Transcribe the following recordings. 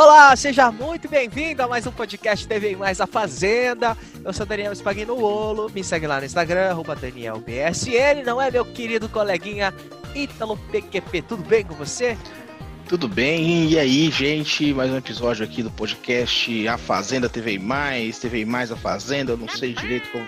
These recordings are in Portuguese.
Olá, seja muito bem-vindo a mais um podcast TV Mais a Fazenda. Eu sou Daniel Spagno Olo, me segue lá no Instagram, arroba DanielBSN, não é meu querido coleguinha Ítalo PQP, tudo bem com você? Tudo bem, e aí, gente? Mais um episódio aqui do podcast A Fazenda TV Mais, TV Mais a Fazenda, eu não sei direito como,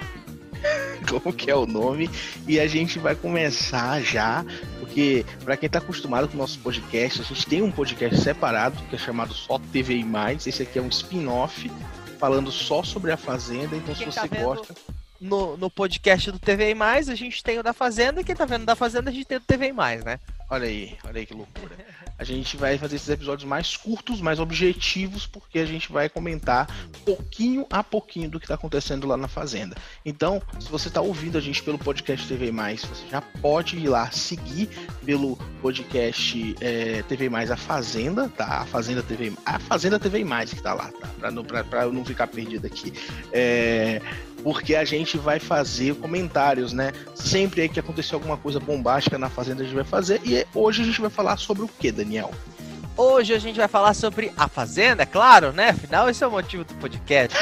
como que é o nome, e a gente vai começar já porque para quem tá acostumado com o nosso podcast, a gente tem um podcast separado que é chamado Só TV e Mais. Esse aqui é um spin-off falando só sobre a Fazenda, então quem se você tá gosta no, no podcast do TV e Mais, a gente tem o da Fazenda, e quem tá vendo da Fazenda, a gente tem o TV e Mais, né? Olha aí, olha aí que loucura. A gente vai fazer esses episódios mais curtos, mais objetivos, porque a gente vai comentar pouquinho a pouquinho do que está acontecendo lá na Fazenda. Então, se você está ouvindo a gente pelo podcast TV Mais, você já pode ir lá seguir pelo podcast é, TV Mais a Fazenda, tá? A Fazenda TV, a Fazenda TV Mais que está lá, tá? Para não, eu não ficar perdido aqui. É, porque a gente vai fazer comentários, né? Sempre aí que acontecer alguma coisa bombástica na Fazenda, a gente vai fazer. E hoje a gente vai falar sobre o que, Daniel? Hoje a gente vai falar sobre a Fazenda, é claro, né? Afinal, esse é o motivo do podcast.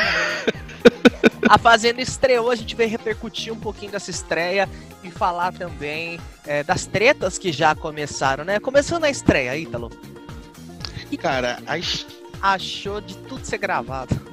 a Fazenda estreou, a gente vai repercutir um pouquinho dessa estreia e falar também é, das tretas que já começaram, né? Começando a estreia, Ítalo. E cara, as... achou de tudo ser gravado?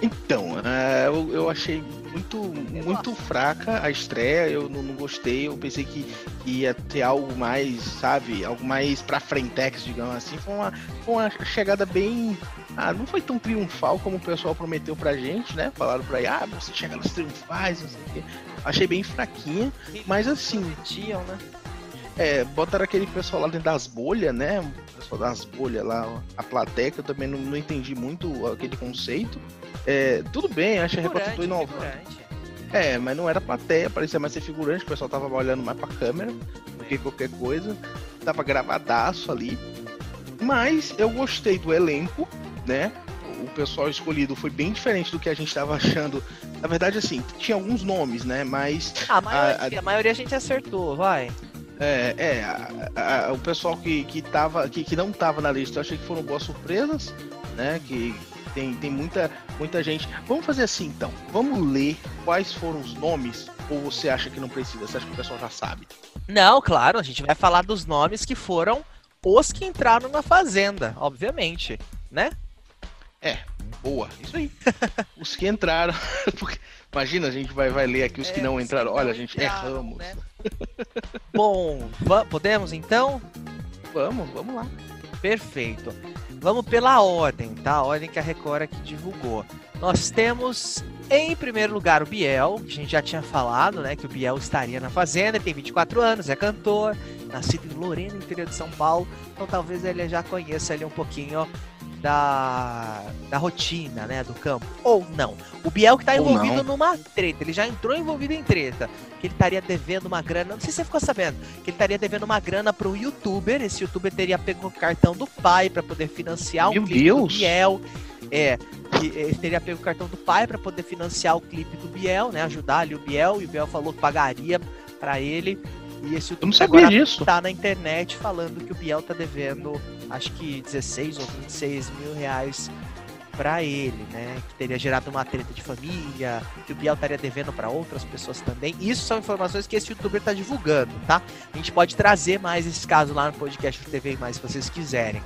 Então, uh, eu, eu, achei muito, muito fraca a estreia, eu não, não, gostei, eu pensei que ia ter algo mais, sabe, algo mais pra frentex, digamos assim. Foi uma, foi uma chegada bem. Ah, não foi tão triunfal como o pessoal prometeu pra gente, né? Falaram pra aí, ah, você chega nas triunfais, não sei o quê. Achei bem fraquinha, mas assim. Tinham, né? É, botaram aquele pessoal lá dentro das bolhas, né? O pessoal das bolhas lá, a plateia, eu também não, não entendi muito aquele conceito. É, tudo bem, acho que reconstitui inovando. É, mas não era plateia, parecia mais ser figurante, o pessoal tava olhando mais pra câmera do que qualquer coisa. Tava gravadaço ali. Mas eu gostei do elenco, né? O pessoal escolhido foi bem diferente do que a gente estava achando. Na verdade, assim, tinha alguns nomes, né? Mas. A maioria a, a... a maioria a gente acertou, vai. É, é a, o pessoal que, que, tava, que, que não tava na lista, eu achei que foram boas surpresas, né? Que tem, tem muita, muita gente. Vamos fazer assim então. Vamos ler quais foram os nomes, ou você acha que não precisa? Você acha que o pessoal já sabe? Não, claro, a gente vai falar dos nomes que foram os que entraram na fazenda, obviamente, né? É, boa, isso aí. os que entraram. Porque Imagina, a gente vai, vai ler aqui os é, que não entraram. Olha, a gente erramos. Né? Bom, podemos então? Vamos, vamos lá. Perfeito. Vamos pela ordem, tá? A ordem que a Record aqui divulgou. Nós temos em primeiro lugar o Biel, que a gente já tinha falado, né? Que o Biel estaria na Fazenda, tem 24 anos, é cantor, nascido em Lorena, interior de São Paulo. Então talvez ele já conheça ali um pouquinho da, da rotina, né, do campo. Ou não. O Biel que tá envolvido numa treta, ele já entrou envolvido em treta. Que ele estaria devendo uma grana, não sei se você ficou sabendo, que ele estaria devendo uma grana para um youtuber, esse youtuber teria pego o cartão do pai para poder financiar Meu clipe Deus. do Biel. É, que ele teria pego o cartão do pai para poder financiar o clipe do Biel, né, ajudar ali o Biel, e o Biel falou que pagaria para ele. E esse youtuber não sabia agora disso. tá na internet falando que o Biel tá devendo acho que 16 ou 26 mil reais para ele, né? Que teria gerado uma treta de família, que o Biel estaria devendo para outras pessoas também. Isso são informações que esse youtuber está divulgando, tá? A gente pode trazer mais esses casos lá no podcast do TV mais se vocês quiserem.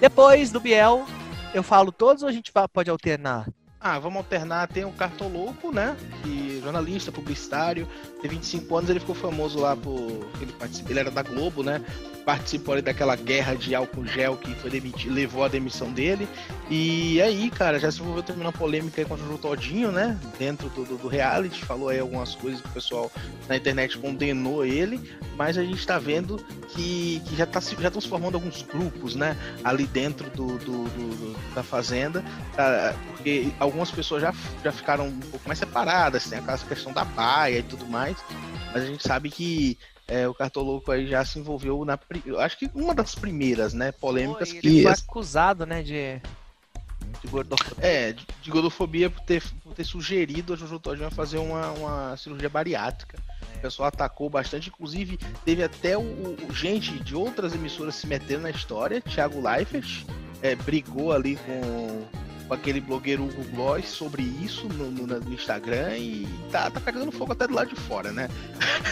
Depois do Biel, eu falo todos ou a gente pode alternar? Ah, vamos alternar. Tem o Cartoloco, né? Que jornalista, publicitário, tem 25 anos, ele ficou famoso lá por. Ele, ele era da Globo, né? participou ali daquela guerra de álcool gel que foi demitido, levou a demissão dele. E aí, cara, já se envolveu também uma polêmica contra o Todinho, né? Dentro do, do, do, reality, falou aí algumas coisas que o pessoal na internet condenou ele, mas a gente tá vendo que, que já, tá, já estão se formando alguns grupos, né? Ali dentro do, do, do da fazenda, tá, porque algumas pessoas já, já ficaram um pouco mais separadas, tem aquela questão da baia e tudo mais, mas a gente sabe que é, o Cartoloco aí já se envolveu na. Acho que uma das primeiras, né? Polêmicas Pô, ele que. foi acusado, né? De. De gordofobia. É, de, de gordofobia por ter, por ter sugerido a Jojo Todinho fazer uma, uma cirurgia bariátrica. É. O pessoal atacou bastante, inclusive teve até o, o, gente de outras emissoras se metendo na história, Thiago Leifert, é, brigou ali com, com aquele blogueiro Hugo Gloss sobre isso no, no, no, Instagram e tá, tá pegando fogo até do lado de fora, né?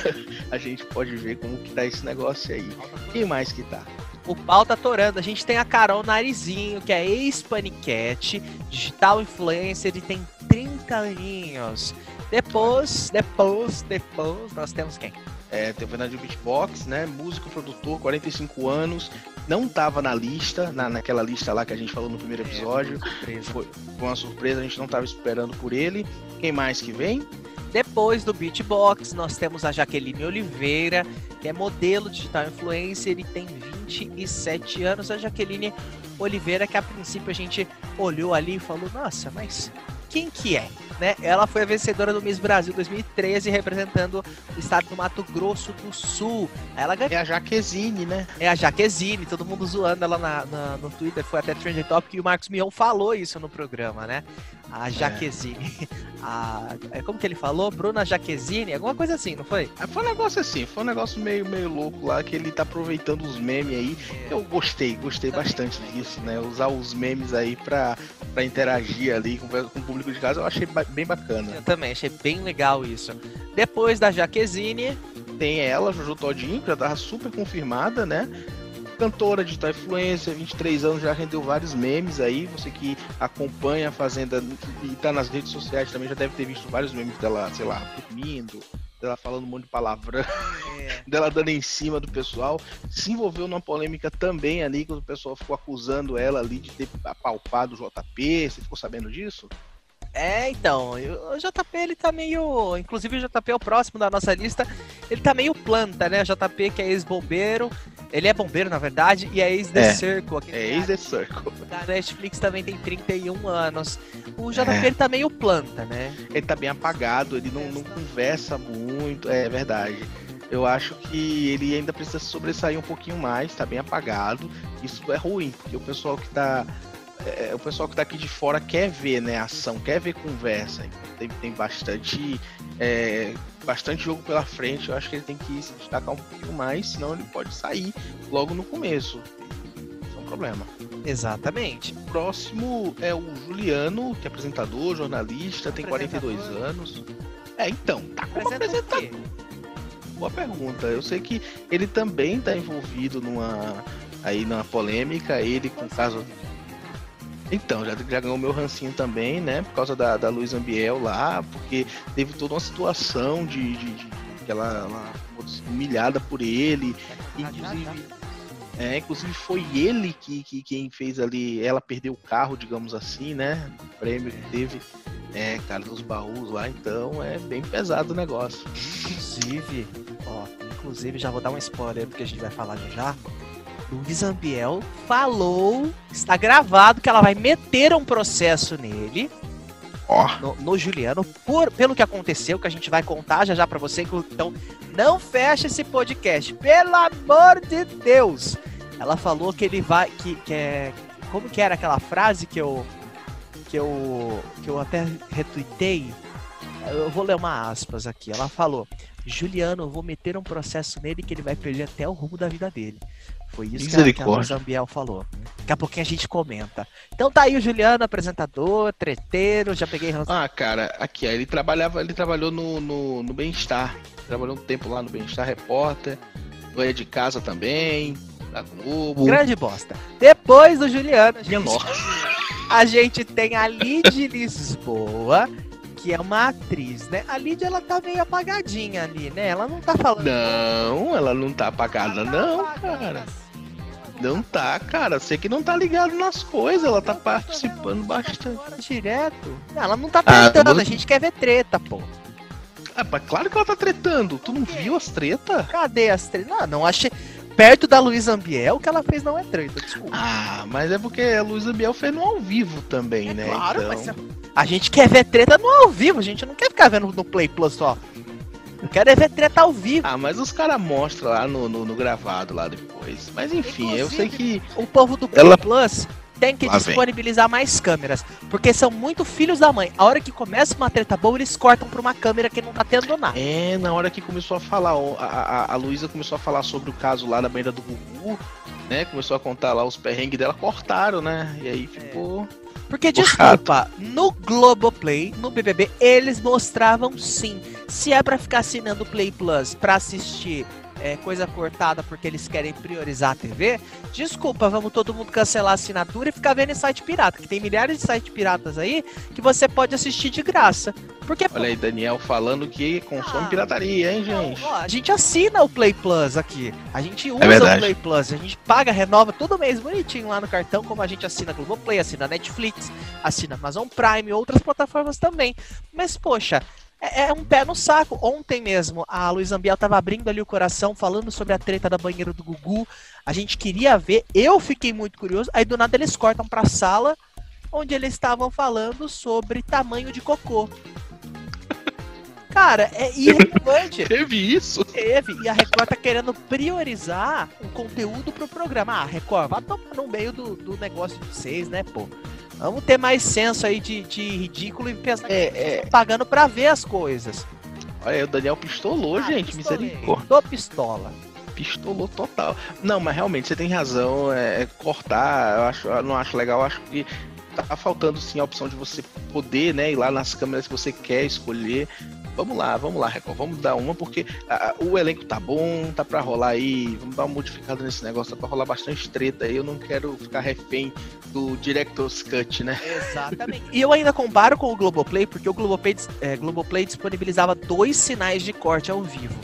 a gente pode ver como que tá esse negócio aí. Quem mais que tá? O pau tá torando. A gente tem a Carol Narizinho, que é ex-paniquete, digital influencer e tem 30 aninhos. Depois, depois, depois, nós temos quem? É, tem o Fernando Beatbox, né? Músico, produtor, 45 anos. Não tava na lista, na, naquela lista lá que a gente falou no primeiro é, episódio. É, foi, foi uma surpresa, a gente não tava esperando por ele. Quem mais que vem? Depois do Beatbox, nós temos a Jaqueline Oliveira, que é modelo digital influencer e tem 27 anos. A Jaqueline Oliveira, que a princípio a gente olhou ali e falou: Nossa, mas quem que é? né? Ela foi a vencedora do Miss Brasil 2013, representando o estado do Mato Grosso do Sul. Ela ganhou. É a Jaquezine, né? É a Jaquezine, todo mundo zoando ela na, na, no Twitter, foi até Trending Topic e o Marcos Mion falou isso no programa, né? A é. Jaquezine. É. A, como que ele falou? Bruna Jaquezine? Alguma coisa assim, não foi? É, foi um negócio assim, foi um negócio meio, meio louco lá, que ele tá aproveitando os memes aí. É. Eu gostei, gostei Também. bastante disso, né? Usar os memes aí pra, pra interagir ali com, com o público de casa, eu achei bem bacana. Eu também, achei bem legal isso. Depois da Jaquezine. Tem ela, Jojo Todinho, que já tava super confirmada, né? Cantora digital influencer, 23 anos, já rendeu vários memes aí. Você que acompanha a Fazenda e tá nas redes sociais também já deve ter visto vários memes dela, sei lá, dormindo, dela falando um monte de palavrão, é. dela dando em cima do pessoal. Se envolveu numa polêmica também ali, quando o pessoal ficou acusando ela ali de ter apalpado o JP. Você ficou sabendo disso? É, então, o JP ele tá meio. Inclusive o JP é o próximo da nossa lista. Ele tá meio planta, né? O JP que é ex-bombeiro. Ele é bombeiro, na verdade, e é ex-The é, Circle. É ex-The Circle. Da Netflix também tem 31 anos. O JP é. tá meio planta, né? Ele tá bem apagado, ele não, não conversa muito. É verdade. Eu acho que ele ainda precisa sobressair um pouquinho mais, tá bem apagado. Isso é ruim, porque o pessoal que tá é, o pessoal que tá aqui de fora quer ver, né, ação, quer ver conversa. Tem, tem bastante, é, bastante jogo pela frente. Eu acho que ele tem que se destacar um pouquinho mais, senão ele pode sair logo no começo. Isso é um problema. Exatamente. O próximo é o Juliano, que é apresentador, jornalista, tem 42 anos. É, então, tá como apresentador. Boa pergunta. Eu sei que ele também está envolvido numa aí numa polêmica, ele com o caso então, já, já ganhou meu rancinho também, né? Por causa da, da Luiz Ambiel lá, porque teve toda uma situação de, de, de que ela, ela humilhada por ele. Inclusive, é, inclusive foi ele que, que quem fez ali, ela perdeu o carro, digamos assim, né? O prêmio que teve. É, cara, dos baús lá, então é bem pesado o negócio. Inclusive, ó, inclusive já vou dar um spoiler porque a gente vai falar já. Luiz Ambiel falou, está gravado, que ela vai meter um processo nele. Oh. No, no, Juliano, por, pelo que aconteceu, que a gente vai contar já já pra você. Então, não feche esse podcast, pelo amor de Deus. Ela falou que ele vai. Que, que é. Como que era aquela frase que eu. Que eu. Que eu até retuitei? Eu vou ler uma aspas aqui. Ela falou: Juliano, eu vou meter um processo nele que ele vai perder até o rumo da vida dele. Foi isso que a, que a Zambiel falou. Daqui a pouquinho a gente comenta. Então tá aí o Juliano, apresentador, treteiro, já peguei Ah, cara, aqui, ele trabalhava, ele trabalhou no, no, no Bem-Estar. Trabalhou um tempo lá no Bem-Estar, repórter. Ganha de casa também, da Globo. Grande bosta. Depois do Juliano, a gente, a gente tem a Lid Lisboa, que é uma atriz, né? A Lídia, ela tá meio apagadinha ali, né? Ela não tá falando. Não, ela não tá apagada, tá não, cara. Não tá, cara. Você que não tá ligado nas coisas, ela tá participando bastante. Direto. Ela não tá ah, tretando, ah, a gente quer ver treta, pô. Ah, claro que ela tá tretando. Tu não viu as tretas? Cadê as tretas? Não, não achei. Perto da Luísa Ambiel, o que ela fez não é treta, desculpa. Ah, mas é porque a Luísa Ambiel fez no ao vivo também, é né? Claro, então... mas a gente quer ver treta no ao vivo, a gente não quer ficar vendo no Play Plus só. Eu quero é ver treta ao vivo. Ah, mas os caras mostram lá no, no, no, gravado lá depois. Mas enfim, Inclusive, eu sei que. O povo do Play Ela... Plus tem que lá disponibilizar vem. mais câmeras. Porque são muito filhos da mãe. A hora que começa uma treta boa, eles cortam pra uma câmera que não tá tendo nada. É, na hora que começou a falar, a, a, a Luísa começou a falar sobre o caso lá da banda do Gugu. né? Começou a contar lá os perrengues dela, cortaram, né? E aí ficou. É. Porque, desculpa, no Globoplay, no BBB, eles mostravam sim. Se é para ficar assinando o Play Plus para assistir é, coisa cortada porque eles querem priorizar a TV, desculpa, vamos todo mundo cancelar a assinatura e ficar vendo em site pirata, que tem milhares de sites piratas aí que você pode assistir de graça. Porque, Olha aí, Daniel falando que consome ah, pirataria, hein, gente? Ó, a gente assina o Play Plus aqui. A gente é usa é o Play Plus. A gente paga, renova todo mês bonitinho lá no cartão, como a gente assina Globoplay, assina Netflix, assina Amazon Prime e outras plataformas também. Mas, poxa, é, é, um pé no saco. Ontem mesmo, a Luiz Ambiel tava abrindo ali o coração, falando sobre a treta da banheira do Gugu. A gente queria ver, eu fiquei muito curioso. Aí do nada eles cortam pra sala onde eles estavam falando sobre tamanho de cocô. Cara, é irrelevante. Teve isso? Teve. E a Record tá querendo priorizar o conteúdo pro programa. Ah, Record, vai tomar no meio do, do negócio de vocês, né, pô? Vamos ter mais senso aí de, de ridículo e pensar é, que é... pagando pra ver as coisas. Olha, o Daniel pistolou, ah, gente. Misericórdia. Tô pistola. Pistolou total. Não, mas realmente você tem razão. É, é cortar, eu, acho, eu não acho legal. Eu acho que tá faltando sim a opção de você poder, né, ir lá nas câmeras que você quer escolher. Vamos lá, vamos lá, Record, vamos dar uma, porque a, o elenco tá bom, tá pra rolar aí, vamos dar uma modificada nesse negócio, tá pra rolar bastante treta aí, eu não quero ficar refém do Director's Cut, né? Exatamente. e eu ainda comparo com o Globoplay, porque o Globoplay, é, Globoplay disponibilizava dois sinais de corte ao vivo.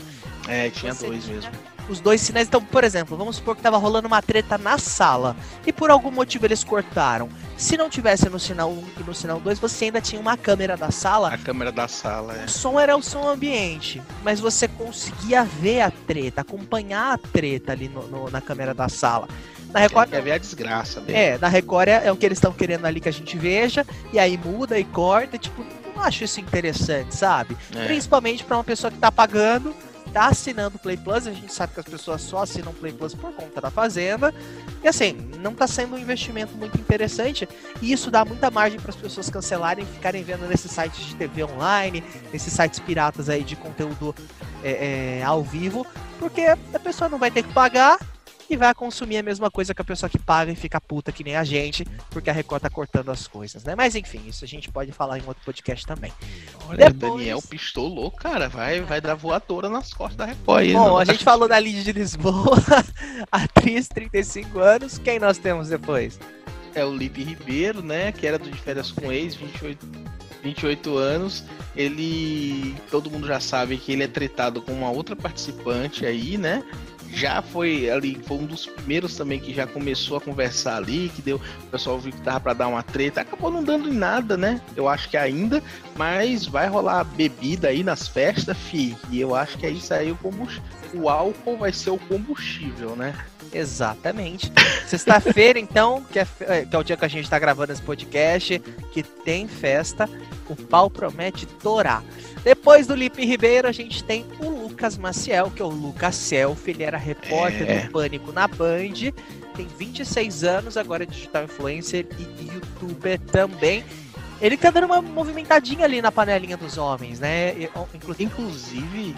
É, tinha Você dois tinha... mesmo os dois sinais. Então, por exemplo, vamos supor que tava rolando uma treta na sala e por algum motivo eles cortaram. Se não tivesse no sinal 1 e no sinal 2, você ainda tinha uma câmera da sala. A câmera da sala, é. O som era o som ambiente, mas você conseguia ver a treta, acompanhar a treta ali no, no, na câmera da sala. Na Record. Quer ver a desgraça mesmo. É, na Record é, é o que eles estão querendo ali que a gente veja, e aí muda e corta, tipo, não acho isso interessante, sabe? É. Principalmente para uma pessoa que tá pagando tá assinando Play Plus, a gente sabe que as pessoas só assinam Play Plus por conta da Fazenda. E assim, não tá sendo um investimento muito interessante. E isso dá muita margem para as pessoas cancelarem e ficarem vendo nesses sites de TV online, nesses sites piratas aí de conteúdo é, é, ao vivo, porque a pessoa não vai ter que pagar e vai consumir a mesma coisa que a pessoa que paga e fica puta que nem a gente, porque a Record tá cortando as coisas, né? Mas enfim, isso a gente pode falar em outro podcast também. Olha, Depois... Daniel pistolou, cara, vai, vai dar voadora nas costas da Record. Aí, Bom, a gente falou da Lídia de Lisboa, atriz, 35 anos, quem nós temos depois? É o Lipe Ribeiro, né, que era do De Férias com Ex, 28, 28 anos. Ele, todo mundo já sabe que ele é tretado com uma outra participante aí, né? Já foi ali, foi um dos primeiros também que já começou a conversar ali, que deu, o pessoal viu que tava para dar uma treta, acabou não dando em nada, né? Eu acho que ainda, mas vai rolar bebida aí nas festas, fi, e eu acho que é aí o combustível, o álcool vai ser o combustível, né? Exatamente. Sexta-feira, então, que é, é, que é, o dia que a gente está gravando esse podcast, que tem festa, o pau promete torar. Depois do Lipe Ribeiro, a gente tem o Lucas Maciel, que é o Lucas Selfie. Ele era repórter é. do Pânico na Band. Tem 26 anos, agora é digital influencer e youtuber também. Ele tá dando uma movimentadinha ali na panelinha dos homens, né? Inclusive, Inclusive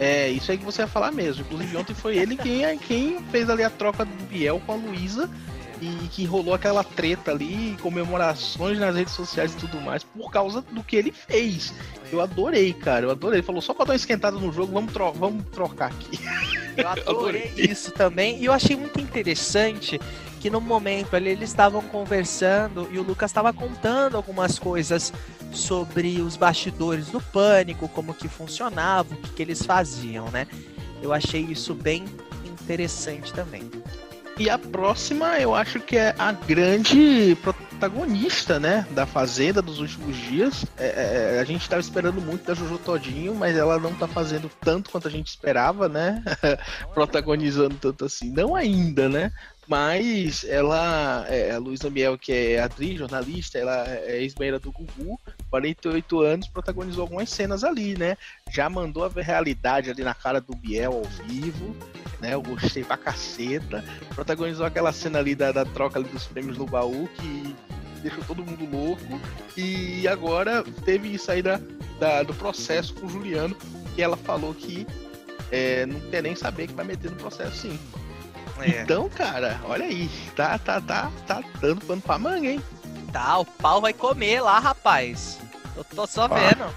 é isso aí que você ia falar mesmo. Inclusive, ontem foi ele quem, quem fez ali a troca do Biel com a Luísa e que rolou aquela treta ali, comemorações nas redes sociais e tudo mais, por causa do que ele fez. Eu adorei, cara, eu adorei. Ele falou, só pra dar uma esquentada no jogo, vamos, tro vamos trocar aqui. Eu adorei, isso também, e eu achei muito interessante que no momento ali eles estavam conversando e o Lucas estava contando algumas coisas sobre os bastidores do pânico, como que funcionava, o que, que eles faziam, né? Eu achei isso bem interessante também. E a próxima, eu acho que é a grande protagonista, né, da Fazenda dos últimos dias. É, é, a gente estava esperando muito da Jojo Todinho, mas ela não está fazendo tanto quanto a gente esperava, né? Protagonizando tanto assim. Não ainda, né? Mas ela, é, a Luísa Miel, que é atriz, jornalista, ela é ex-banheira do Gugu, 48 anos, protagonizou algumas cenas ali, né? Já mandou a realidade ali na cara do Biel ao vivo, né? Eu gostei pra caceta. Protagonizou aquela cena ali da, da troca ali dos prêmios no baú que deixou todo mundo louco. E agora teve isso aí da, da do processo com o Juliano, que ela falou que é, não quer nem saber que vai meter no processo sim. É. Então, cara, olha aí, tá, tá, tá, tá dando pano pra manga, hein? Tá, o pau vai comer lá, rapaz. Eu tô só vendo.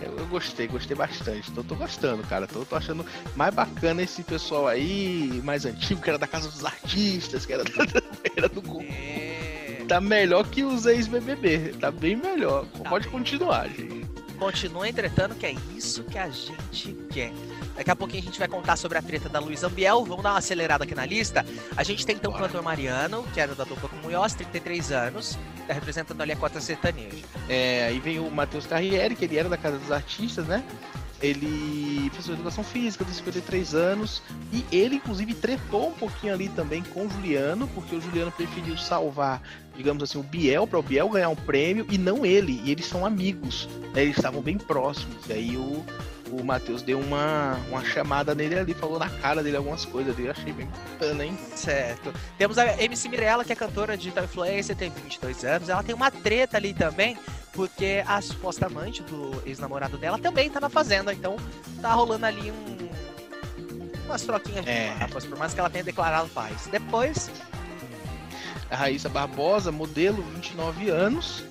Eu, eu, gostei, gostei bastante. Tô, tô gostando, cara. Tô, tô, achando mais bacana esse pessoal aí, mais antigo, que era da Casa dos Artistas, que era, da, era do é... Tá melhor que os ex-BBB. Tá bem melhor. Tá Pode bem. continuar, gente. Continua entretando, que é isso que a gente quer. Daqui a pouquinho a gente vai contar sobre a treta da Luiz Ambiel. Vamos dar uma acelerada aqui na lista. A gente tem então o cantor Mariano, que era da dupla com Munhoz, 33 anos, tá representando ali a cota sertaneja. É, aí vem o Matheus Carriere, que ele era da Casa dos Artistas, né? Ele fez educação física, tem 53 anos, e ele, inclusive, tretou um pouquinho ali também com o Juliano, porque o Juliano preferiu salvar, digamos assim, o Biel, para o Biel ganhar um prêmio, e não ele, e eles são amigos, né? eles estavam bem próximos, e aí o, o Matheus deu uma, uma chamada nele ali, falou na cara dele algumas coisas dele, achei bem bacana, hein? Certo. Temos a MC Mirella, que é cantora de digital influencer, tem 22 anos, ela tem uma treta ali também, porque a suposta amante do ex-namorado dela também tá na fazenda, então tá rolando ali um umas troquinhas de é. por mais que ela tenha declarado paz. Depois... A Raíssa Barbosa, modelo, 29 anos,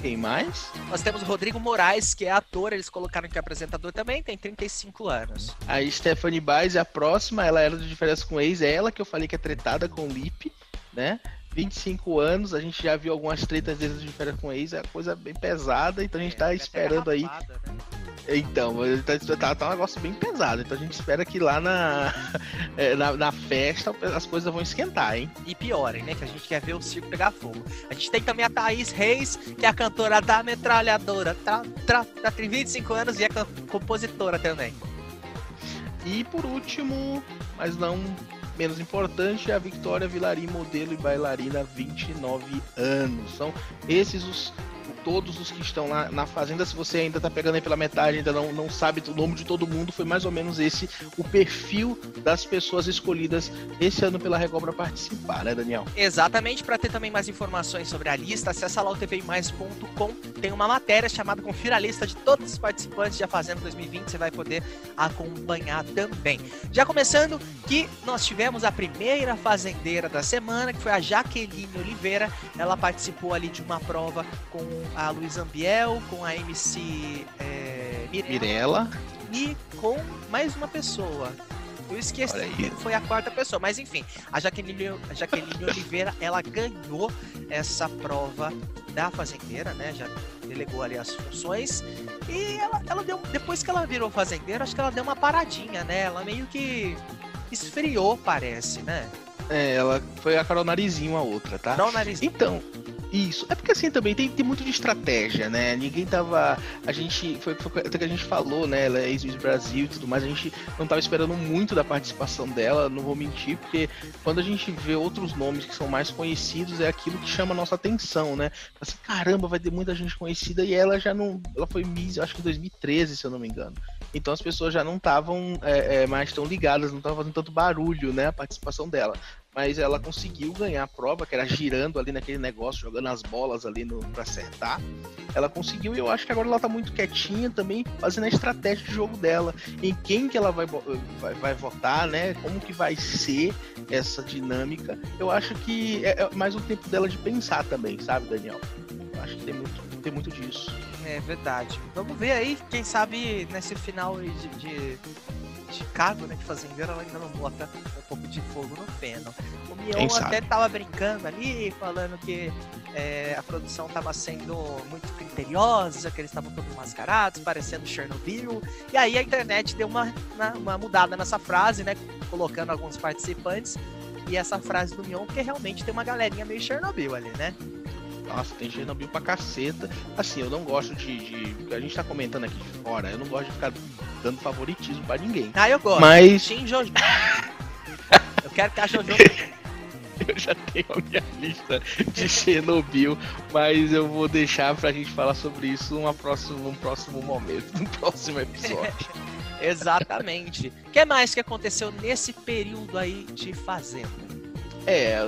quem mais? Nós temos o Rodrigo Moraes, que é ator, eles colocaram que é apresentador também, tem 35 anos. A Stephanie Baez é a próxima, ela era de diferença com ex, é ela que eu falei que é tretada com o Lip, né? 25 anos, a gente já viu algumas tretas deles de diferença com ex, é coisa bem pesada, então a gente é, tá esperando aí. Rapada, né? Então, tá, tá, tá, um negócio bem pesado. Então a gente espera que lá na, é, na, na, festa as coisas vão esquentar, hein? E piorem, né? Que a gente quer ver o circo pegar fogo. A gente tem também a Thaís Reis, que é a cantora da metralhadora. Tá, tá, tá tem 25 anos e é compositora também. E por último, mas não menos importante, é a Victoria Vilarim, modelo e bailarina, 29 anos. São esses os todos os que estão lá na Fazenda. Se você ainda tá pegando aí pela metade, ainda não, não sabe o nome de todo mundo, foi mais ou menos esse o perfil das pessoas escolhidas esse ano pela Record para participar, né, Daniel? Exatamente. Para ter também mais informações sobre a lista, acessa lá o tvmais.com. Tem uma matéria chamada Confira a lista de todos os participantes da Fazenda 2020. Você vai poder acompanhar também. Já começando que nós tivemos a primeira fazendeira da semana, que foi a Jaqueline Oliveira. Ela participou ali de uma prova com a Luísa Ambiel, com a MC é, Mirella, e com mais uma pessoa. Eu esqueci que foi a quarta pessoa, mas enfim, a Jaqueline, a Jaqueline Oliveira, ela ganhou essa prova da fazendeira, né? Já delegou ali as funções. E ela, ela deu, depois que ela virou fazendeira, acho que ela deu uma paradinha, né? Ela meio que esfriou, parece, né? É, ela foi a Carol Narizinho a outra, tá? Carol Narizinho. Então, isso. É porque assim também tem, tem muito de estratégia, né? Ninguém tava. A gente. Foi, foi até que a gente falou, né? Ela é ex-Brasil e tudo mais. A gente não tava esperando muito da participação dela, não vou mentir, porque quando a gente vê outros nomes que são mais conhecidos, é aquilo que chama a nossa atenção, né? Assim, caramba, vai ter muita gente conhecida e ela já não. Ela foi Miss, acho que em 2013, se eu não me engano. Então as pessoas já não estavam é, é, mais tão ligadas, não estavam fazendo tanto barulho, né? A participação dela mas ela conseguiu ganhar a prova, que era girando ali naquele negócio, jogando as bolas ali no, pra acertar. Ela conseguiu e eu acho que agora ela tá muito quietinha também, fazendo a estratégia de jogo dela, em quem que ela vai, vai, vai votar, né? Como que vai ser essa dinâmica. Eu acho que é, é mais um tempo dela de pensar também, sabe, Daniel? Eu acho que tem muito, tem muito disso. É verdade. Vamos ver aí, quem sabe nesse final de, de Chicago, né, de fazendeiro, ela ainda não bota um pouco de fogo no feno. O Mion até tava brincando ali, falando que é, a produção tava sendo muito criteriosa, que eles estavam todos mascarados, parecendo Chernobyl. E aí a internet deu uma, uma mudada nessa frase, né, colocando alguns participantes. E essa frase do Mion, porque realmente tem uma galerinha meio Chernobyl ali, né? Nossa, tem Chernobyl pra caceta. Assim, eu não gosto de, de. A gente tá comentando aqui de fora, eu não gosto de ficar dando favoritismo pra ninguém. Ah, eu gosto. Mas. Team Jojo. eu quero que a Jojo. eu já tenho a minha lista de Chernobyl, mas eu vou deixar pra gente falar sobre isso numa próxima, num próximo momento, num próximo episódio. Exatamente. O que mais que aconteceu nesse período aí de Fazenda? É,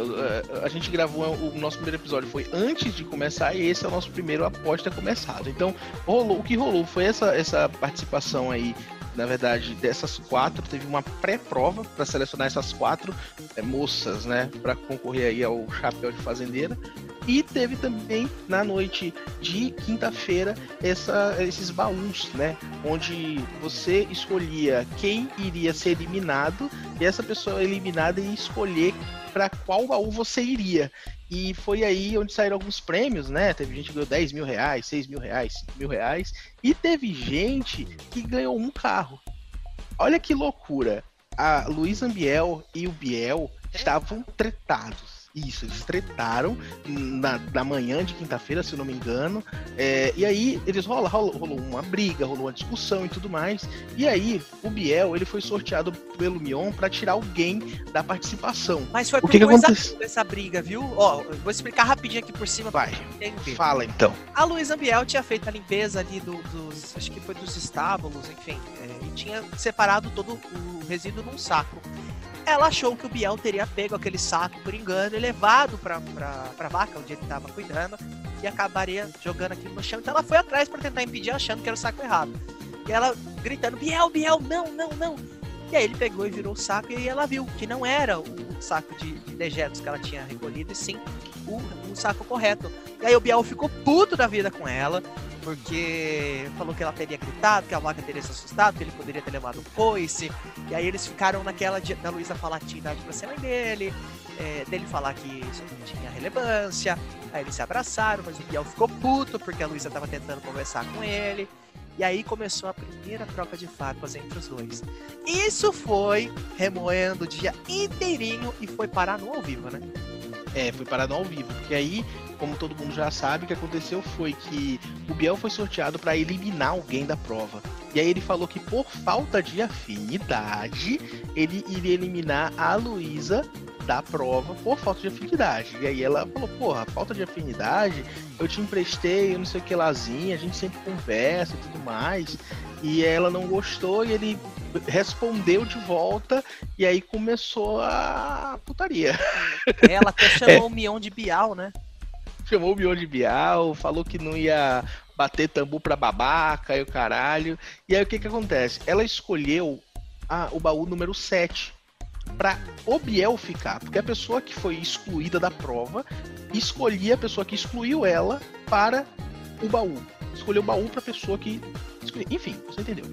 a, gente gravou o nosso primeiro episódio foi antes de começar e esse é o nosso primeiro após ter começado. Então, rolou, o que rolou foi essa, essa participação aí na verdade, dessas quatro, teve uma pré-prova para selecionar essas quatro é, moças, né, para concorrer aí ao chapéu de fazendeira. E teve também na noite de quinta-feira esses baús, né? Onde você escolhia quem iria ser eliminado e essa pessoa eliminada ia escolher para qual baú você iria. E foi aí onde saíram alguns prêmios, né? Teve gente que ganhou 10 mil reais, 6 mil reais, 5 mil reais. E teve gente que ganhou um carro. Olha que loucura. A Luiz Ambiel e o Biel estavam tretados isso, eles tretaram na, na manhã de quinta-feira, se eu não me engano. É, e aí eles rola, rolou, rolou uma briga, rolou uma discussão e tudo mais. E aí o Biel ele foi sorteado pelo Mion para tirar alguém da participação. Mas foi por que coisa que essa briga, viu? Ó, vou explicar rapidinho aqui por cima. Vai. Fala então. A Luísa Biel tinha feito a limpeza ali do, dos, acho que foi dos estábulos, enfim, é, e tinha separado todo o resíduo num saco. Ela achou que o Biel teria pego aquele saco por engano e levado pra, pra, pra vaca, onde ele estava cuidando, e acabaria jogando aquilo no chão. Então ela foi atrás para tentar impedir, achando que era o saco errado. E ela gritando: Biel, Biel, não, não, não. E aí ele pegou e virou o saco e ela viu que não era o saco de, de dejetos que ela tinha recolhido, e sim o, o saco correto. E aí o Biel ficou puto da vida com ela, porque falou que ela teria gritado, que a vaca teria se assustado, que ele poderia ter levado um coice. E aí eles ficaram naquela de, da Luísa falar que tinha idade pra mãe dele, é, dele falar que isso não tinha relevância. Aí eles se abraçaram, mas o Biel ficou puto porque a Luísa tava tentando conversar com ele. E aí começou a primeira troca de farpas entre os dois. Isso foi remoendo o dia inteirinho e foi parar no ao vivo, né? É, foi parado ao vivo. Porque aí, como todo mundo já sabe, o que aconteceu foi que o Biel foi sorteado para eliminar alguém da prova. E aí ele falou que por falta de afinidade, ele iria eliminar a Luísa da prova por falta de afinidade. E aí ela falou, porra, falta de afinidade, eu te emprestei, eu não sei o que lazinha, a gente sempre conversa e tudo mais. E ela não gostou e ele respondeu de volta e aí começou a putaria. Ela até chamou é. o Mion de Bial, né? Chamou o Mion de Bial, falou que não ia bater tambu pra babaca e o caralho. E aí o que que acontece? Ela escolheu a, o baú número 7 para o Biel ficar, porque a pessoa que foi excluída da prova escolhia a pessoa que excluiu ela para o baú. Escolheu o baú para a pessoa que enfim, você entendeu.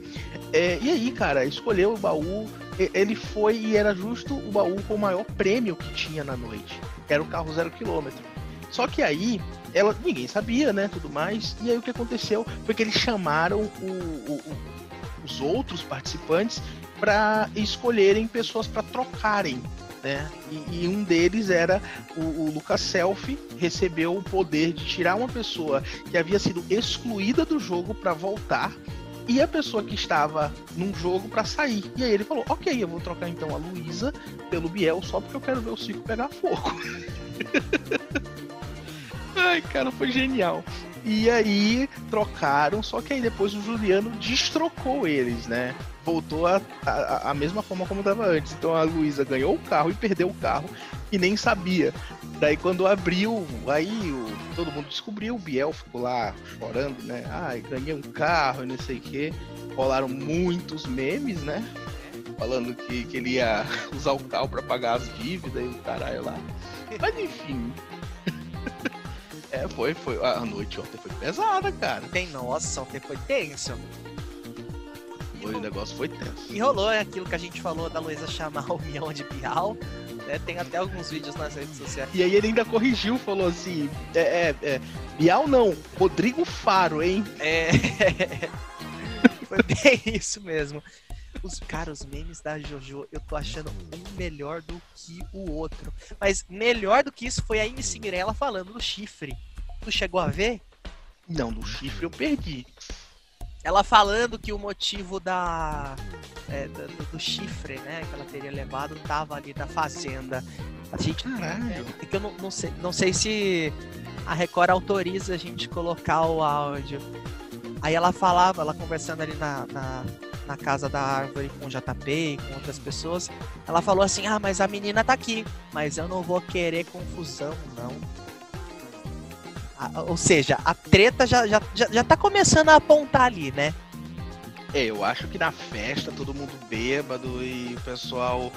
É, e aí, cara, escolheu o baú. Ele foi e era justo o baú com o maior prêmio que tinha na noite. Era o carro zero quilômetro. Só que aí, ela, ninguém sabia, né? Tudo mais. E aí o que aconteceu foi que eles chamaram o, o, o, os outros participantes para escolherem pessoas para trocarem né? E, e, um deles era o, o Lucas Selfie, recebeu o poder de tirar uma pessoa que havia sido excluída do jogo para voltar e a pessoa que estava num jogo para sair. E aí ele falou: Ok, eu vou trocar então a Luísa pelo Biel só porque eu quero ver o circo pegar fogo. Ai, cara, foi genial. E aí trocaram, só que aí depois o Juliano destrocou eles, né? Voltou a, a, a mesma forma como estava antes. Então a Luísa ganhou o carro e perdeu o carro e nem sabia. Daí quando abriu, aí o, todo mundo descobriu, o Biel ficou lá chorando, né? Ai, ganhei um carro e não sei o quê. Rolaram muitos memes, né? Falando que, que ele ia usar o carro para pagar as dívidas e o caralho lá. Mas enfim. É, foi, foi. A noite ontem foi pesada, cara. Tem, nossa, ontem foi tenso. Foi, o negócio foi tenso. E rolou aquilo que a gente falou da Luísa chamar o Mion de Bial. Né? Tem até alguns vídeos nas redes sociais. E aí ele ainda corrigiu, falou assim: é, é, é Bial não, Rodrigo Faro, hein? É. foi bem isso mesmo. Os, cara, os memes da JoJo, eu tô achando um melhor do que o outro. Mas melhor do que isso foi a MC Mirella falando do chifre. Tu chegou a ver? Não, do chifre eu perdi. Ela falando que o motivo da, é, do, do, chifre, né, que ela teria levado, tava ali da fazenda. A gente, Caralho. É, que eu não, não, sei, não sei se a Record autoriza a gente colocar o áudio. Aí ela falava, ela conversando ali na, na na casa da árvore com o JP e com outras pessoas, ela falou assim: Ah, mas a menina tá aqui, mas eu não vou querer confusão, não. Ou seja, a treta já, já, já, já tá começando a apontar ali, né? É, eu acho que na festa todo mundo bêbado e o pessoal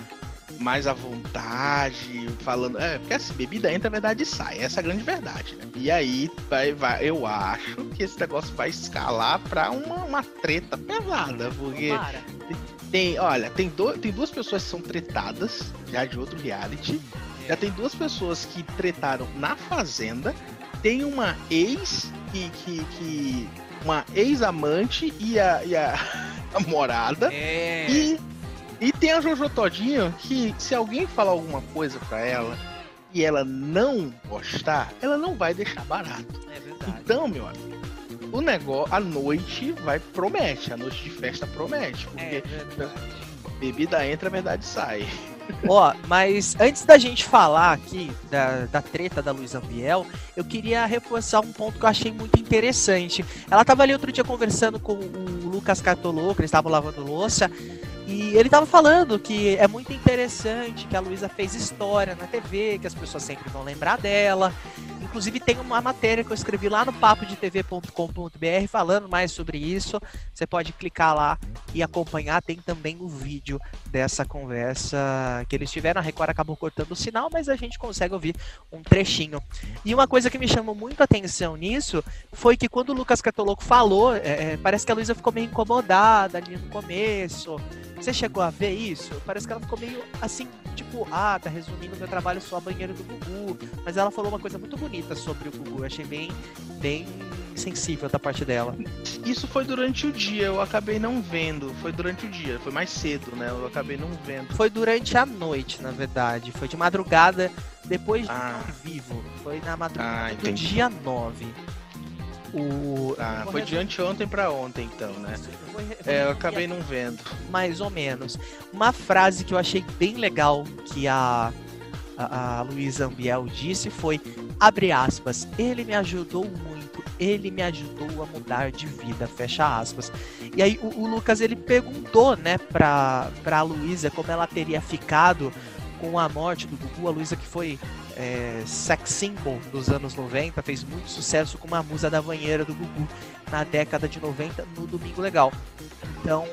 mais à vontade, falando. É, porque assim, bebida entra, a verdade sai. Essa é a grande verdade, né? E aí vai, vai, eu acho que esse negócio vai escalar pra uma, uma treta pesada, porque. Tem, olha, tem, do, tem duas pessoas que são tretadas, já de outro reality. Já tem duas pessoas que tretaram na Fazenda. Tem uma ex que. que, que uma ex-amante e a, e a, a morada. É. E e tem a Jojo Todinho que, se alguém falar alguma coisa para ela e ela não gostar, ela não vai deixar barato. É verdade. Então, meu amigo, o negócio, a noite vai promete, a noite de festa promete, porque É bebida entra, a verdade sai. Ó, mas antes da gente falar aqui da, da treta da Luísa Biel, eu queria reforçar um ponto que eu achei muito interessante. Ela tava ali outro dia conversando com o Lucas Cartoloco, eles estavam lavando louça, e ele tava falando que é muito interessante que a Luísa fez história na TV, que as pessoas sempre vão lembrar dela. Inclusive tem uma matéria que eu escrevi lá no papodetv.com.br falando mais sobre isso. Você pode clicar lá e acompanhar. Tem também o vídeo dessa conversa que eles tiveram. A Record acabou cortando o sinal, mas a gente consegue ouvir um trechinho. E uma coisa que me chamou muito a atenção nisso foi que quando o Lucas Catoloco falou, é, é, parece que a Luísa ficou meio incomodada ali no começo. Você chegou a ver isso? Parece que ela ficou meio assim, tipo, ah, tá resumindo meu trabalho só a banheira do Gugu. Mas ela falou uma coisa muito bonita sobre o Gugu. Eu achei bem, bem sensível da parte dela. Isso foi durante o dia, eu acabei não vendo. Foi durante o dia, foi mais cedo, né? Eu acabei não vendo. Foi durante a noite, na verdade. Foi de madrugada, depois de Ah. ao vivo. Foi na madrugada Ah, do dia 9. O... Ah, foi de anteontem pra ontem, então, né? isso, É, eu acabei não vendo. mais ou menos. Uma frase que eu achei bem legal que a, a, a Luísa Ambiel disse foi, abre aspas, ele me ajudou muito, ele me ajudou a mudar de vida, fecha aspas. E aí o, o Lucas, ele perguntou, né, pra, pra Luísa como ela teria ficado com a morte do Gugu, a Luísa que foi é, sex symbol dos anos 90, fez muito sucesso com uma musa da banheira do Gugu na década de 90 no Domingo Legal. Então,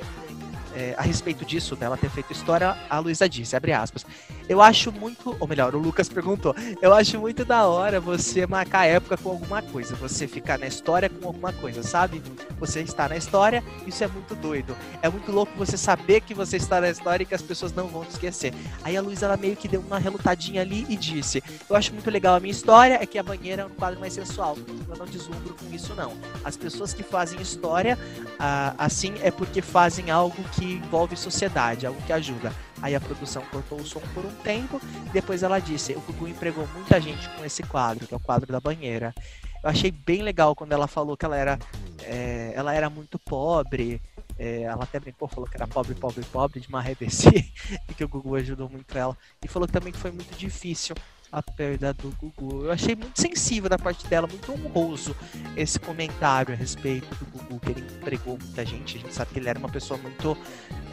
é, a respeito disso, dela ter feito história, a Luísa disse, abre aspas, eu acho muito, ou melhor, o Lucas perguntou, eu acho muito da hora você marcar a época com alguma coisa, você ficar na história com alguma coisa, sabe? Você está na história, isso é muito doido. É muito louco você saber que você está na história e que as pessoas não vão te esquecer. Aí a Luísa, ela meio que deu uma relutadinha ali e disse, eu acho muito legal a minha história, é que a banheira é um quadro mais sensual, eu não deslumbro com isso não. As pessoas que fazem história, ah, assim, é porque fazem algo que envolve sociedade, algo que ajuda. Aí a produção cortou o som por um tempo, depois ela disse: o Gugu empregou muita gente com esse quadro, que é o quadro da banheira. Eu achei bem legal quando ela falou que ela era, é, ela era muito pobre. é, ela até brincou, falou que era pobre, pobre, pobre, de uma rebeci, e que o Gugu ajudou muito ela. E falou também que foi muito difícil a perda do Gugu. Eu achei muito sensível da parte dela, muito honroso esse comentário a respeito do Gugu, que ele empregou muita gente. A gente sabe que ele era uma pessoa muito,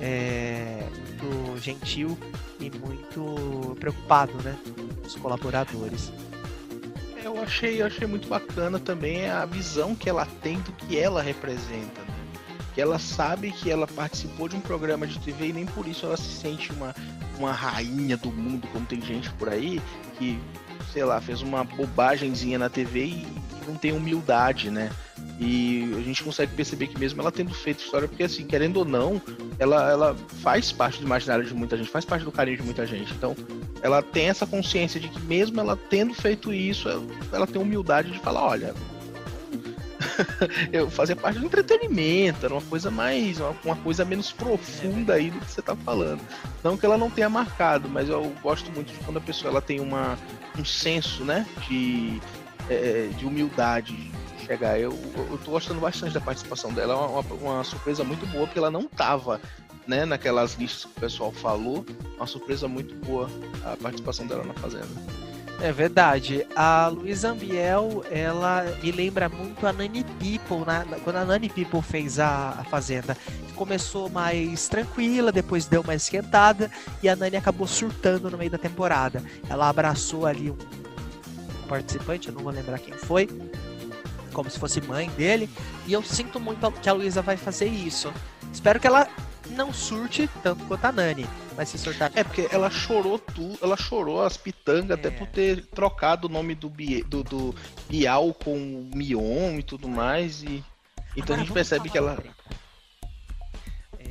é, muito gentil e muito preocupado, né? Com os colaboradores. Eu achei, eu achei muito bacana também a visão que ela tem do que ela representa, né? Que ela sabe que ela participou de um programa de TV e nem por isso ela se sente uma, uma rainha do mundo, como tem gente por aí que, sei lá, fez uma bobagemzinha na TV e não tem humildade, né? E a gente consegue perceber que mesmo ela tendo feito história, porque assim, querendo ou não, ela, ela faz parte do imaginário de muita gente, faz parte do carinho de muita gente. Então, ela tem essa consciência de que mesmo ela tendo feito isso, ela, ela tem humildade de falar, olha, eu fazia parte do entretenimento, era uma coisa mais, uma, uma coisa menos profunda aí do que você tá falando. Não que ela não tenha marcado, mas eu gosto muito de quando a pessoa ela tem uma, um senso, né, de, é, de humildade de chegar. Eu, eu tô gostando bastante da participação dela, é uma, uma surpresa muito boa, porque ela não tava né, naquelas listas que o pessoal falou. Uma surpresa muito boa a participação dela na Fazenda. É verdade. A Luísa Ambiel, ela me lembra muito a Nani People, né? quando a Nani People fez a, a Fazenda. Começou mais tranquila, depois deu uma esquentada e a Nani acabou surtando no meio da temporada. Ela abraçou ali um participante, eu não vou lembrar quem foi, como se fosse mãe dele, e eu sinto muito que a Luísa vai fazer isso. Espero que ela não surte tanto quanto a Nani. Mas se surtar. É, porque ela chorou tudo, ela chorou as pitangas, é. até por ter trocado o nome do, Bie, do, do Bial com Mion e tudo mais. E... Então Agora, a gente percebe que ela.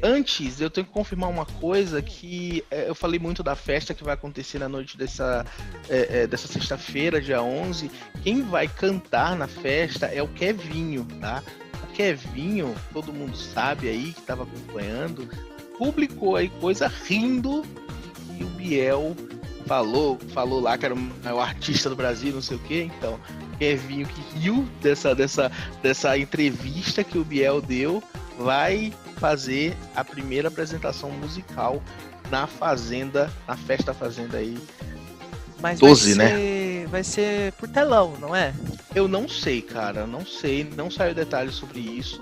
Antes, eu tenho que confirmar uma coisa que é, eu falei muito da festa que vai acontecer na noite dessa, é, é, dessa sexta-feira, dia 11. Quem vai cantar na festa é o Kevinho, tá? O Kevinho, todo mundo sabe aí que estava acompanhando, publicou aí coisa rindo e o Biel falou, falou lá que era o artista do Brasil, não sei o que, então Kevinho que riu dessa, dessa, dessa entrevista que o Biel deu, vai fazer a primeira apresentação musical na Fazenda, na Festa Fazenda aí. Mas 12, vai né? ser, né? Vai ser por telão, não é? Eu não sei, cara, não sei, não saiu detalhes sobre isso.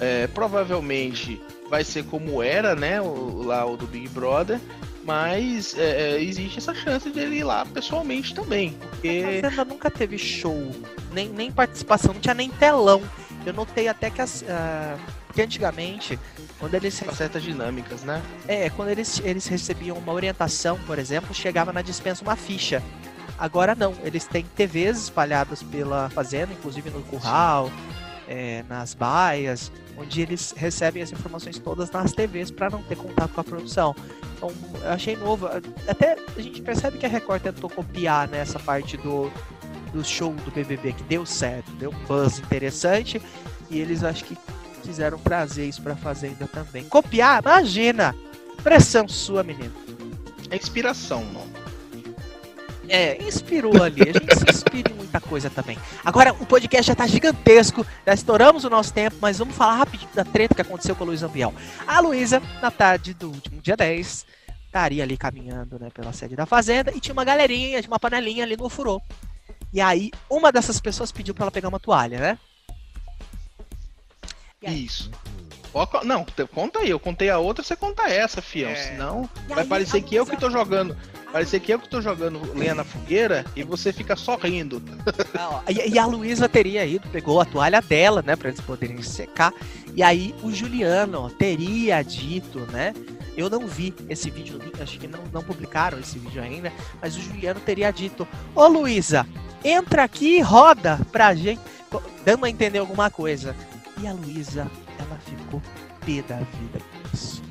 É, provavelmente vai ser como era, né, o, lá o do Big Brother, mas é, é existe essa chance de ele ir lá pessoalmente também. Porque... A Fazenda nunca teve show, nem, nem participação, não tinha nem telão. Eu notei até que as. Uh, porque antigamente, quando eles. Certas dinâmicas, né? É, quando eles, eles recebiam uma orientação, por exemplo, chegava na dispensa uma ficha. Agora não, eles têm TVs espalhadas pela fazenda, inclusive no curral, é, nas baias, onde eles recebem as informações todas nas TVs para não ter contato com a produção. Então, eu achei novo. Até a gente percebe que a Record tentou copiar nessa né, parte do, do show do BBB, que deu certo, deu um buzz interessante, e eles acho que quiseram trazer isso pra Fazenda também. Copiar? Imagina! Pressão sua, menino. É inspiração, não. É, inspirou ali. A gente se inspira em muita coisa também. Agora, o podcast já tá gigantesco. Já estouramos o nosso tempo, mas vamos falar rapidinho da treta que aconteceu com a Luísa Ambiel. A Luísa, na tarde do último dia 10, estaria ali caminhando né, pela sede da fazenda e tinha uma galerinha, uma panelinha ali no furô. E aí, uma dessas pessoas pediu para ela pegar uma toalha, né? Isso. Não, conta aí. Eu contei a outra, você conta essa, fião. É. Senão vai parecer que eu que tô jogando. Parecer que eu que tô jogando lenha na fogueira e você fica só rindo. e, a Luísa teria ido, pegou a toalha dela, né, para eles poderem secar. E aí o Juliano teria dito, né? Eu não vi esse vídeo, acho que não, não publicaram esse vídeo ainda, mas o Juliano teria dito: Ô Luísa, entra aqui e roda pra gente, dando a entender alguma coisa. E a Luísa, ela ficou pé da vida com isso.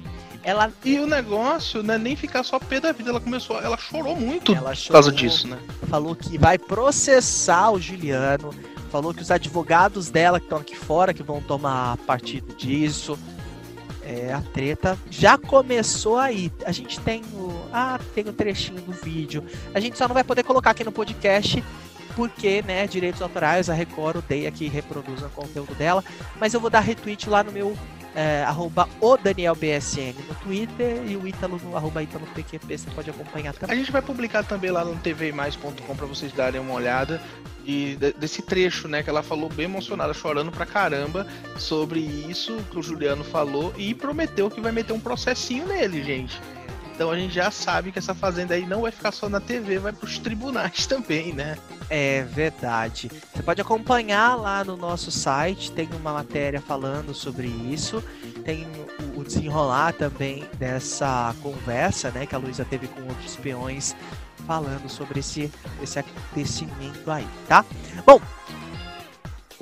Ela... E o negócio não é nem ficar só pé da vida, ela começou, ela chorou muito ela chorou, por causa disso, né? Falou que vai processar o Juliano, falou que os advogados dela que estão aqui fora que vão tomar partido disso. É, a treta já começou aí. A gente tem o. Ah, tem o trechinho do vídeo. A gente só não vai poder colocar aqui no podcast porque, né, direitos autorais, a Record odeia que reproduzam o conteúdo dela, mas eu vou dar retweet lá no meu é, arroba o Daniel BSN no Twitter e o Ítalo no arroba Ítalo PQP, você pode acompanhar também. A gente vai publicar também lá no tvmais.com para vocês darem uma olhada de, desse trecho, né, que ela falou bem emocionada, chorando pra caramba sobre isso que o Juliano falou e prometeu que vai meter um processinho nele, gente. Então a gente já sabe que essa fazenda aí não vai ficar só na TV, vai para os tribunais também, né? É verdade. Você pode acompanhar lá no nosso site, tem uma matéria falando sobre isso, tem o desenrolar também dessa conversa, né, que a Luísa teve com outros peões falando sobre esse, esse acontecimento aí, tá? Bom,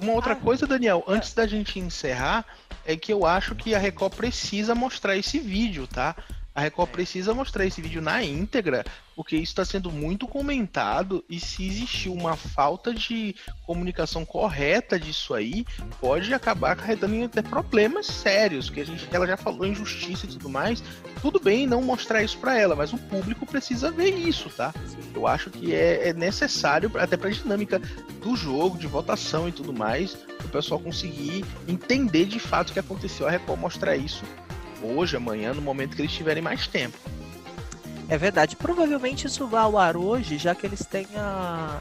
uma outra ah, coisa, Daniel, antes da gente encerrar, é que eu acho que a Record precisa mostrar esse vídeo, tá? A Record é. precisa mostrar esse vídeo na íntegra, porque isso está sendo muito comentado e se existiu uma falta de comunicação correta disso aí, pode acabar acarretando em até problemas sérios, que a gente, ela já falou em justiça e tudo mais. Tudo bem não mostrar isso para ela, mas o público precisa ver isso, tá? Eu acho que é, é necessário até para a dinâmica do jogo, de votação e tudo mais, o pessoal conseguir entender de fato o que aconteceu. A Record mostrar isso hoje, amanhã, no momento que eles tiverem mais tempo. É verdade. Provavelmente isso vai ao ar hoje, já que eles têm a,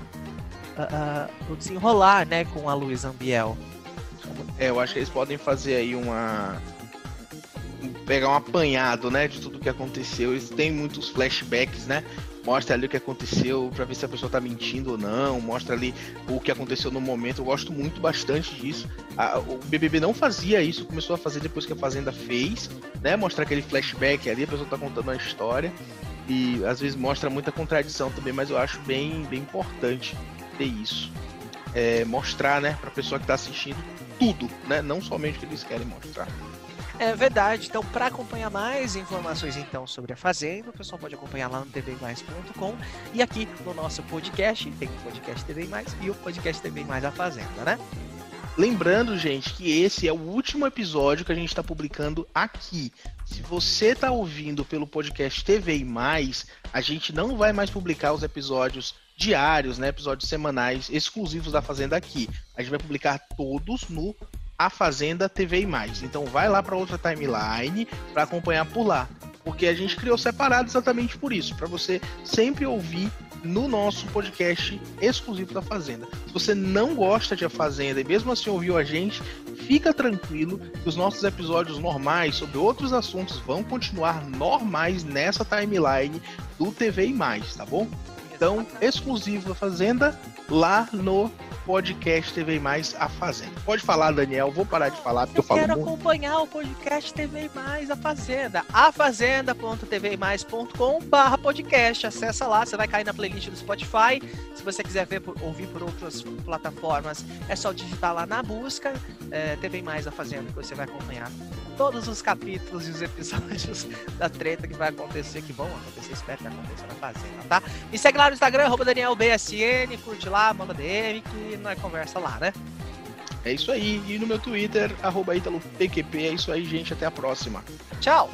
a, a, o desenrolar, né, com a Luísa Ambiel. É, eu acho que eles podem fazer aí uma pegar um apanhado, né, de tudo que aconteceu. Eles têm muitos flashbacks, né? Mostra ali o que aconteceu para ver se a pessoa tá mentindo ou não, mostra ali o que aconteceu no momento. Eu gosto muito bastante disso. A, o BBB não fazia isso, começou a fazer depois que a Fazenda fez, né? Mostrar aquele flashback ali, a pessoa tá contando uma história e às vezes mostra muita contradição também, mas eu acho bem, bem importante ter isso. É, mostrar, né, pra pessoa que tá assistindo tudo, né? Não somente o que eles querem mostrar. É verdade. Então, para acompanhar mais informações então sobre a Fazenda, o pessoal pode acompanhar lá no tvmais.com e aqui no nosso podcast, tem o podcast TV Mais e o podcast TV Mais a Fazenda, né? Lembrando, gente, que esse é o último episódio que a gente está publicando aqui. Se você está ouvindo pelo podcast TV e Mais, a gente não vai mais publicar os episódios diários, né, episódios semanais exclusivos da Fazenda aqui. A gente vai publicar todos no a Fazenda TV mais. Então vai lá para outra timeline para acompanhar por lá, porque a gente criou separado exatamente por isso, para você sempre ouvir no nosso podcast exclusivo da Fazenda. Se você não gosta de A Fazenda e mesmo assim ouviu a gente, fica tranquilo que os nossos episódios normais sobre outros assuntos vão continuar normais nessa timeline do TV mais, tá bom? Então, exclusivo da Fazenda lá no podcast TV Mais A Fazenda. Pode falar, Daniel, vou parar de falar porque eu, eu falo quero muito. acompanhar o podcast TV Mais A Fazenda. afazenda.tvmais.com barra podcast. Acessa lá, você vai cair na playlist do Spotify. Se você quiser ver por, ouvir por outras plataformas, é só digitar lá na busca é, TV Mais A Fazenda que você vai acompanhar todos os capítulos e os episódios da treta que vai acontecer, que vão acontecer, espero que aconteça na Fazenda, tá? Me segue lá no Instagram, arroba DanielBSN, curte lá, manda DM que nós conversa lá, né? É isso aí. E no meu Twitter, arroba ItaloPQP. É isso aí, gente. Até a próxima. Tchau!